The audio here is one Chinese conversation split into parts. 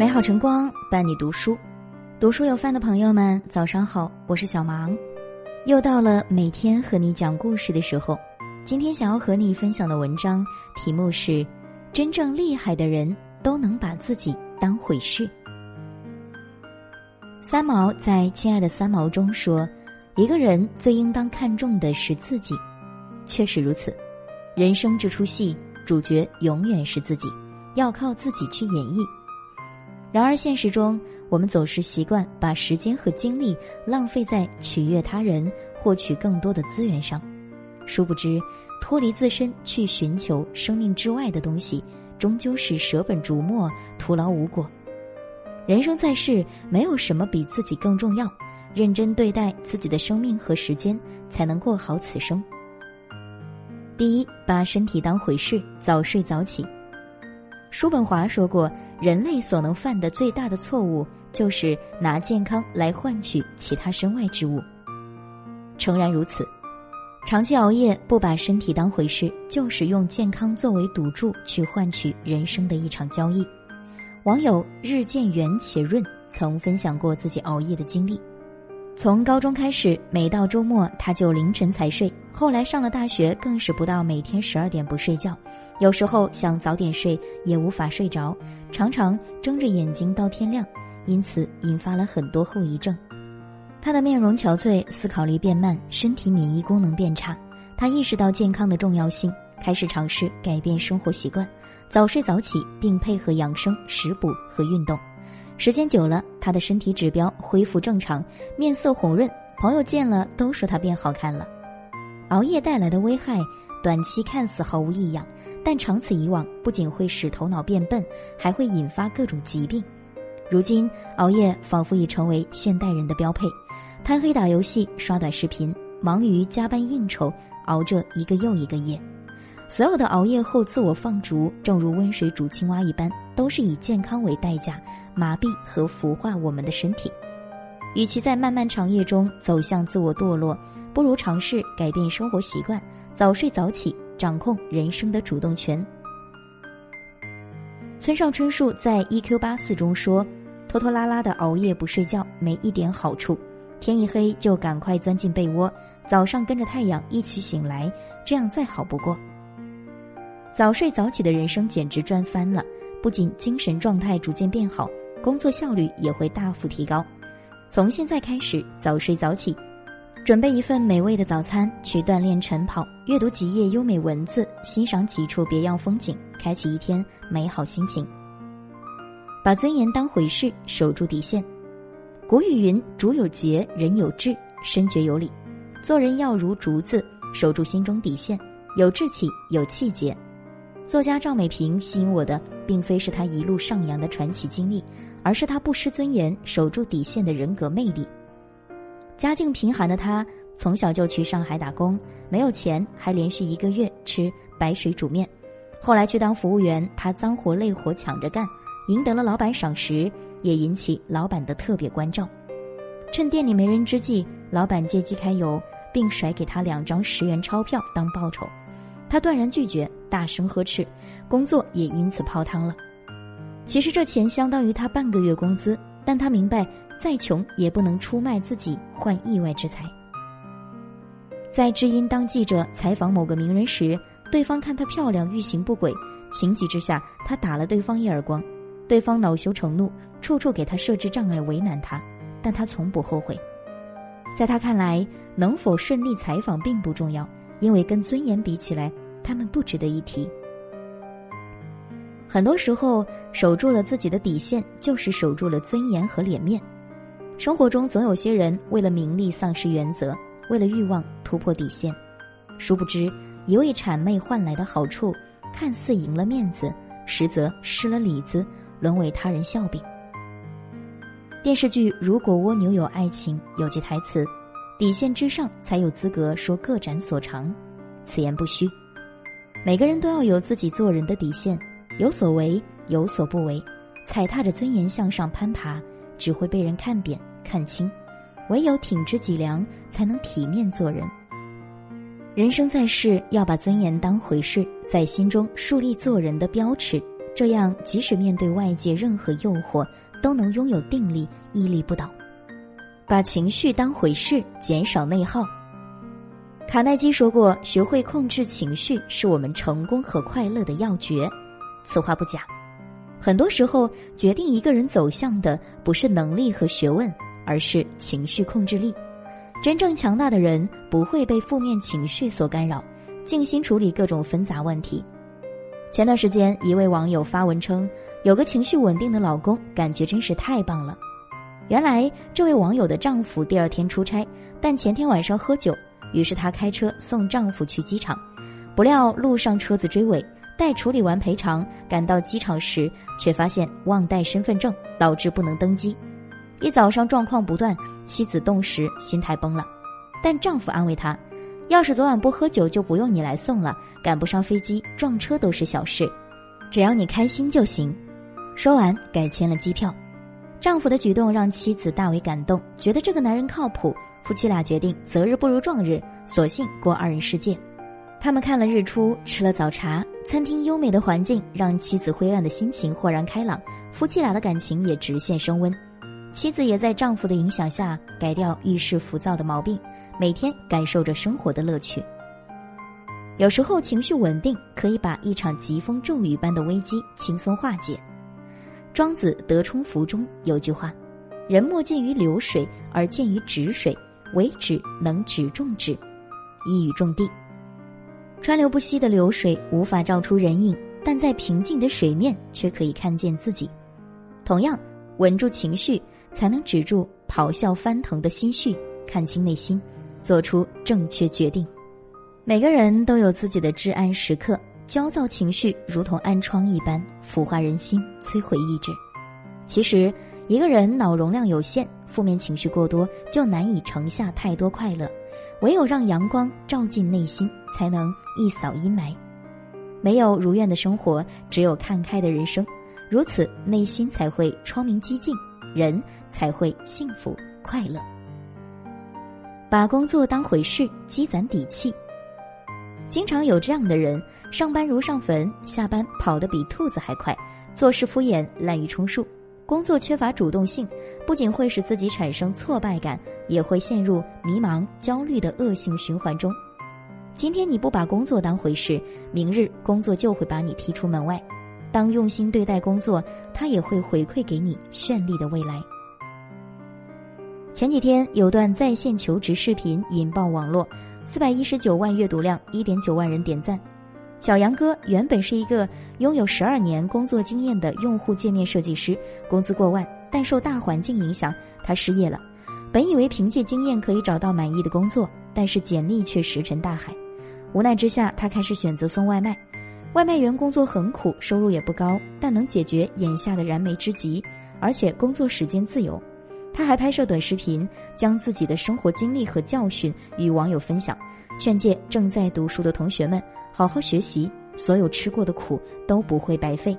美好晨光伴你读书，读书有饭的朋友们，早上好，我是小芒，又到了每天和你讲故事的时候。今天想要和你分享的文章题目是：真正厉害的人都能把自己当回事。三毛在《亲爱的三毛》中说：“一个人最应当看重的是自己。”确实如此，人生这出戏，主角永远是自己，要靠自己去演绎。然而，现实中我们总是习惯把时间和精力浪费在取悦他人、获取更多的资源上，殊不知，脱离自身去寻求生命之外的东西，终究是舍本逐末、徒劳无果。人生在世，没有什么比自己更重要。认真对待自己的生命和时间，才能过好此生。第一，把身体当回事，早睡早起。叔本华说过。人类所能犯的最大的错误，就是拿健康来换取其他身外之物。诚然如此，长期熬夜不把身体当回事，就是用健康作为赌注去换取人生的一场交易。网友日渐圆且润曾分享过自己熬夜的经历：从高中开始，每到周末他就凌晨才睡；后来上了大学，更是不到每天十二点不睡觉。有时候想早点睡，也无法睡着，常常睁着眼睛到天亮，因此引发了很多后遗症。他的面容憔悴，思考力变慢，身体免疫功能变差。他意识到健康的重要性，开始尝试改变生活习惯，早睡早起，并配合养生、食补和运动。时间久了，他的身体指标恢复正常，面色红润，朋友见了都说他变好看了。熬夜带来的危害，短期看似毫无异样。但长此以往，不仅会使头脑变笨，还会引发各种疾病。如今，熬夜仿佛已成为现代人的标配，贪黑打游戏、刷短视频，忙于加班应酬，熬着一个又一个夜。所有的熬夜后自我放逐，正如温水煮青蛙一般，都是以健康为代价，麻痹和腐化我们的身体。与其在漫漫长夜中走向自我堕落，不如尝试改变生活习惯，早睡早起。掌控人生的主动权。村上春树在《E Q 八四》中说：“拖拖拉拉的熬夜不睡觉没一点好处，天一黑就赶快钻进被窝，早上跟着太阳一起醒来，这样再好不过。早睡早起的人生简直赚翻了，不仅精神状态逐渐变好，工作效率也会大幅提高。从现在开始，早睡早起。”准备一份美味的早餐，去锻炼晨跑，阅读几页优美文字，欣赏几处别样风景，开启一天美好心情。把尊严当回事，守住底线。古语云：“竹有节，人有志，身觉有礼。”做人要如竹子，守住心中底线，有志气，有气节。作家赵美萍吸引我的，并非是她一路上扬的传奇经历，而是她不失尊严、守住底线的人格魅力。家境贫寒的他，从小就去上海打工，没有钱，还连续一个月吃白水煮面。后来去当服务员，他脏活累活抢着干，赢得了老板赏识，也引起老板的特别关照。趁店里没人之际，老板借机开油，并甩给他两张十元钞票当报酬，他断然拒绝，大声呵斥，工作也因此泡汤了。其实这钱相当于他半个月工资，但他明白。再穷也不能出卖自己换意外之财。在知音当记者采访某个名人时，对方看她漂亮，欲行不轨，情急之下，他打了对方一耳光，对方恼羞成怒，处处给他设置障碍，为难他，但他从不后悔。在他看来，能否顺利采访并不重要，因为跟尊严比起来，他们不值得一提。很多时候，守住了自己的底线，就是守住了尊严和脸面。生活中总有些人为了名利丧失原则，为了欲望突破底线，殊不知一味谄媚换来的好处，看似赢了面子，实则失了里子，沦为他人笑柄。电视剧《如果蜗牛有爱情》有句台词：“底线之上才有资格说各展所长。”此言不虚。每个人都要有自己做人的底线，有所为，有所不为，踩踏着尊严向上攀爬，只会被人看扁。看清，唯有挺直脊梁，才能体面做人。人生在世，要把尊严当回事，在心中树立做人的标尺，这样即使面对外界任何诱惑，都能拥有定力，屹立不倒。把情绪当回事，减少内耗。卡耐基说过：“学会控制情绪，是我们成功和快乐的要诀。”此话不假。很多时候，决定一个人走向的不是能力和学问，而是情绪控制力。真正强大的人不会被负面情绪所干扰，静心处理各种纷杂问题。前段时间，一位网友发文称，有个情绪稳定的老公，感觉真是太棒了。原来，这位网友的丈夫第二天出差，但前天晚上喝酒。于是她开车送丈夫去机场，不料路上车子追尾，待处理完赔偿，赶到机场时，却发现忘带身份证，导致不能登机。一早上状况不断，妻子顿时心态崩了，但丈夫安慰她：“要是昨晚不喝酒，就不用你来送了，赶不上飞机，撞车都是小事，只要你开心就行。”说完，改签了机票。丈夫的举动让妻子大为感动，觉得这个男人靠谱。夫妻俩决定择日不如撞日，索性过二人世界。他们看了日出，吃了早茶，餐厅优美的环境让妻子灰暗的心情豁然开朗，夫妻俩的感情也直线升温。妻子也在丈夫的影响下改掉遇事浮躁的毛病，每天感受着生活的乐趣。有时候情绪稳定可以把一场疾风骤雨般的危机轻松化解。庄子《德充符》中有句话：“人莫见于流水，而见于止水。”为止能止众止，一语中的。川流不息的流水无法照出人影，但在平静的水面却可以看见自己。同样，稳住情绪，才能止住咆哮翻腾的心绪，看清内心，做出正确决定。每个人都有自己的至暗时刻，焦躁情绪如同暗疮一般，腐化人心，摧毁意志。其实。一个人脑容量有限，负面情绪过多，就难以盛下太多快乐。唯有让阳光照进内心，才能一扫阴霾。没有如愿的生活，只有看开的人生。如此，内心才会窗明几净，人才会幸福快乐。把工作当回事，积攒底气。经常有这样的人：上班如上坟，下班跑得比兔子还快，做事敷衍，滥竽充数。工作缺乏主动性，不仅会使自己产生挫败感，也会陷入迷茫、焦虑的恶性循环中。今天你不把工作当回事，明日工作就会把你踢出门外。当用心对待工作，他也会回馈给你绚丽的未来。前几天有段在线求职视频引爆网络，四百一十九万阅读量，一点九万人点赞。小杨哥原本是一个拥有十二年工作经验的用户界面设计师，工资过万，但受大环境影响，他失业了。本以为凭借经验可以找到满意的工作，但是简历却石沉大海。无奈之下，他开始选择送外卖。外卖员工作很苦，收入也不高，但能解决眼下的燃眉之急，而且工作时间自由。他还拍摄短视频，将自己的生活经历和教训与网友分享，劝诫正在读书的同学们。好好学习，所有吃过的苦都不会白费。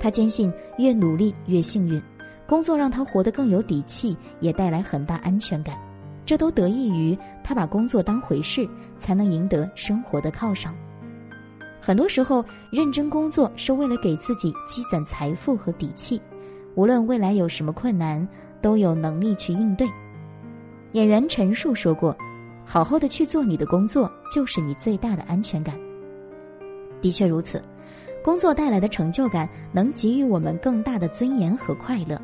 他坚信越努力越幸运，工作让他活得更有底气，也带来很大安全感。这都得益于他把工作当回事，才能赢得生活的犒赏。很多时候，认真工作是为了给自己积攒财富和底气，无论未来有什么困难，都有能力去应对。演员陈数说过：“好好的去做你的工作，就是你最大的安全感。”的确如此，工作带来的成就感能给予我们更大的尊严和快乐。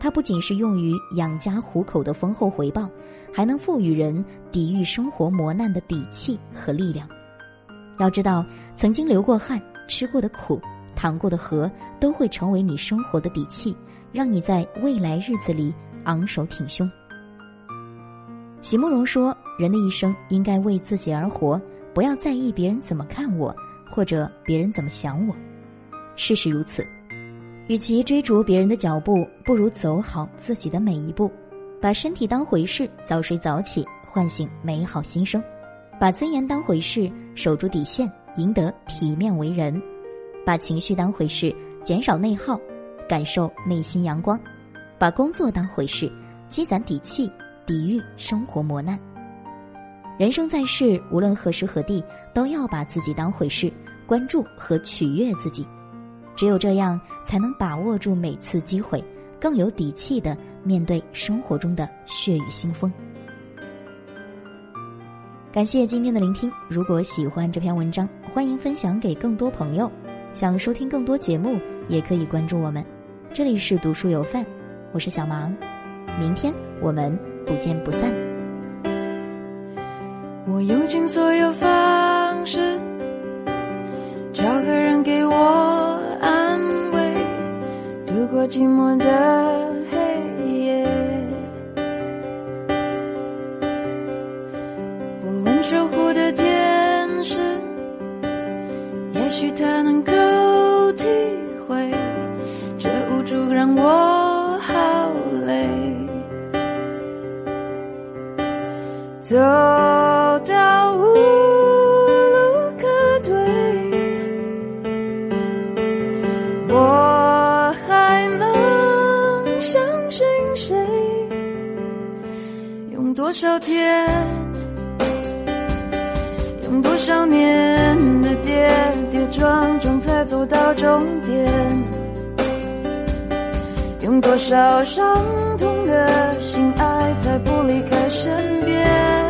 它不仅是用于养家糊口的丰厚回报，还能赋予人抵御生活磨难的底气和力量。要知道，曾经流过汗、吃过的苦、淌过的河，都会成为你生活的底气，让你在未来日子里昂首挺胸。席慕容说：“人的一生应该为自己而活，不要在意别人怎么看我。”或者别人怎么想我，事实如此。与其追逐别人的脚步，不如走好自己的每一步。把身体当回事，早睡早起，唤醒美好心声；把尊严当回事，守住底线，赢得体面为人；把情绪当回事，减少内耗，感受内心阳光；把工作当回事，积攒底气，抵御生活磨难。人生在世，无论何时何地，都要把自己当回事，关注和取悦自己。只有这样，才能把握住每次机会，更有底气的面对生活中的血雨腥风。感谢今天的聆听。如果喜欢这篇文章，欢迎分享给更多朋友。想收听更多节目，也可以关注我们。这里是读书有范，我是小芒。明天我们不见不散。我用尽所有方式，找个人给我安慰，度过寂寞的也许他能够体会这无助让我好累。走。到无路可退，我还能相信谁？用多少天，用多少年走到终点？用多少伤痛的心爱才不离开身边？